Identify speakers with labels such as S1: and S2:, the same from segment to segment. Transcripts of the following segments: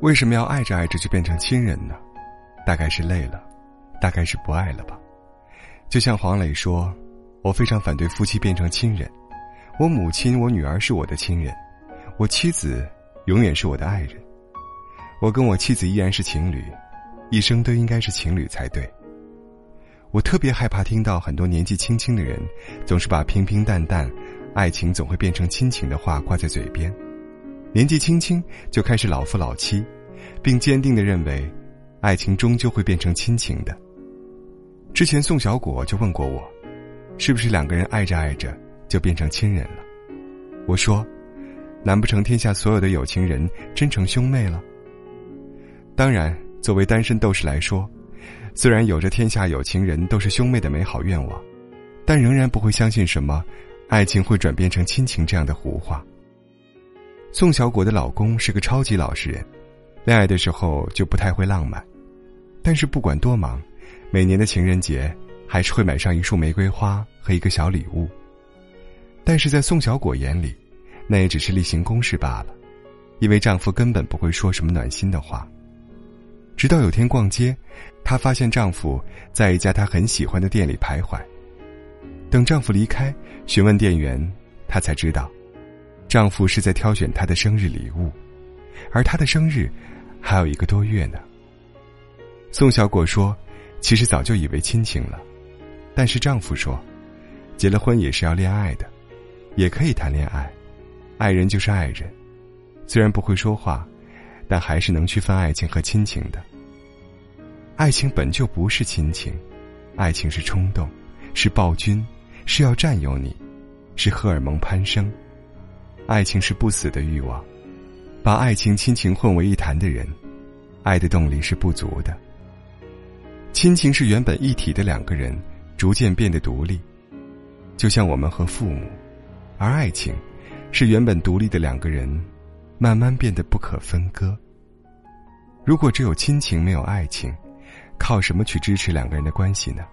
S1: 为什么要爱着爱着就变成亲人呢？大概是累了，大概是不爱了吧。就像黄磊说：“我非常反对夫妻变成亲人。我母亲、我女儿是我的亲人，我妻子永远是我的爱人。我跟我妻子依然是情侣，一生都应该是情侣才对。”我特别害怕听到很多年纪轻轻的人，总是把平平淡淡、爱情总会变成亲情的话挂在嘴边。年纪轻轻就开始老夫老妻，并坚定的认为，爱情终究会变成亲情的。之前宋小果就问过我，是不是两个人爱着爱着就变成亲人了？我说，难不成天下所有的有情人真成兄妹了？当然，作为单身斗士来说，虽然有着天下有情人都是兄妹的美好愿望，但仍然不会相信什么爱情会转变成亲情这样的胡话。宋小果的老公是个超级老实人，恋爱的时候就不太会浪漫，但是不管多忙，每年的情人节还是会买上一束玫瑰花和一个小礼物。但是在宋小果眼里，那也只是例行公事罢了，因为丈夫根本不会说什么暖心的话。直到有天逛街，她发现丈夫在一家她很喜欢的店里徘徊。等丈夫离开，询问店员，她才知道。丈夫是在挑选她的生日礼物，而她的生日还有一个多月呢。宋小果说：“其实早就以为亲情了，但是丈夫说，结了婚也是要恋爱的，也可以谈恋爱，爱人就是爱人，虽然不会说话，但还是能区分爱情和亲情的。爱情本就不是亲情，爱情是冲动，是暴君，是要占有你，是荷尔蒙攀升。”爱情是不死的欲望，把爱情、亲情混为一谈的人，爱的动力是不足的。亲情是原本一体的两个人，逐渐变得独立，就像我们和父母；而爱情，是原本独立的两个人，慢慢变得不可分割。如果只有亲情没有爱情，靠什么去支持两个人的关系呢？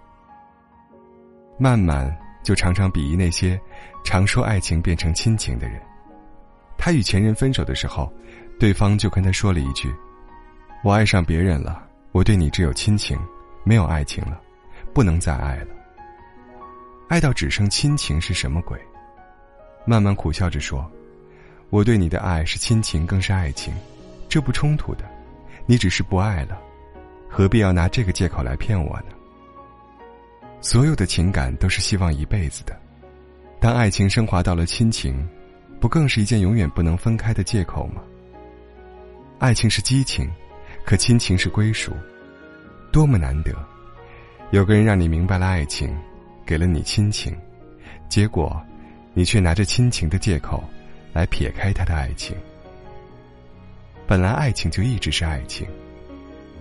S1: 慢慢就常常鄙夷那些常说爱情变成亲情的人。他与前任分手的时候，对方就跟他说了一句：“我爱上别人了，我对你只有亲情，没有爱情了，不能再爱了。爱到只剩亲情是什么鬼？”慢慢苦笑着说：“我对你的爱是亲情，更是爱情，这不冲突的。你只是不爱了，何必要拿这个借口来骗我呢？所有的情感都是希望一辈子的，当爱情升华到了亲情。”不更是一件永远不能分开的借口吗？爱情是激情，可亲情是归属，多么难得！有个人让你明白了爱情，给了你亲情，结果，你却拿着亲情的借口，来撇开他的爱情。本来爱情就一直是爱情，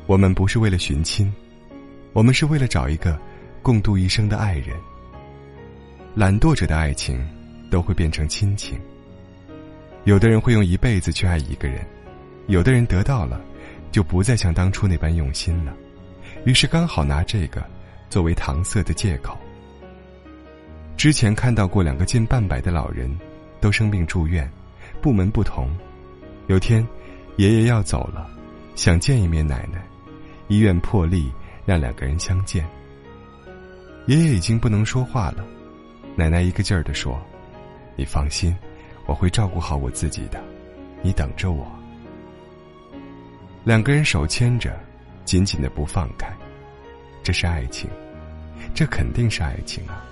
S1: 我们不是为了寻亲，我们是为了找一个共度一生的爱人。懒惰者的爱情，都会变成亲情。有的人会用一辈子去爱一个人，有的人得到了，就不再像当初那般用心了，于是刚好拿这个作为搪塞的借口。之前看到过两个近半百的老人，都生病住院，部门不同。有天，爷爷要走了，想见一面奶奶，医院破例让两个人相见。爷爷已经不能说话了，奶奶一个劲儿的说：“你放心。”我会照顾好我自己的，你等着我。两个人手牵着，紧紧的不放开，这是爱情，这肯定是爱情啊！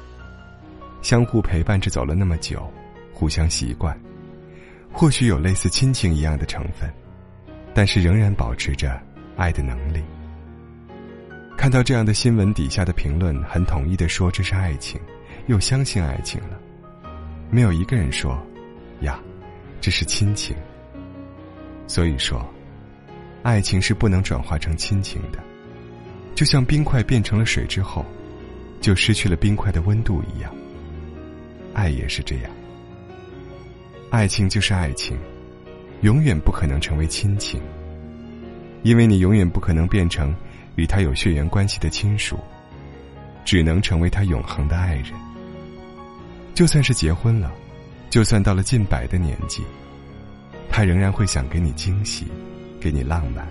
S1: 相互陪伴着走了那么久，互相习惯，或许有类似亲情一样的成分，但是仍然保持着爱的能力。看到这样的新闻，底下的评论很统一的说这是爱情，又相信爱情了，没有一个人说。呀，这是亲情。所以说，爱情是不能转化成亲情的，就像冰块变成了水之后，就失去了冰块的温度一样。爱也是这样，爱情就是爱情，永远不可能成为亲情，因为你永远不可能变成与他有血缘关系的亲属，只能成为他永恒的爱人。就算是结婚了，就算到了近百的年纪，他仍然会想给你惊喜，给你浪漫，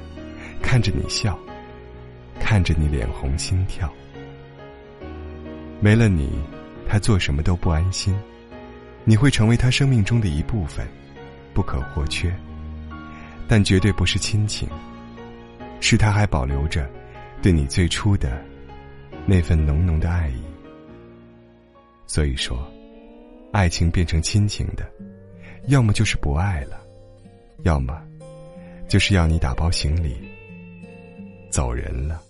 S1: 看着你笑，看着你脸红心跳。没了你，他做什么都不安心。你会成为他生命中的一部分，不可或缺。但绝对不是亲情，是他还保留着对你最初的那份浓浓的爱意。所以说。爱情变成亲情的，要么就是不爱了，要么就是要你打包行李走人了。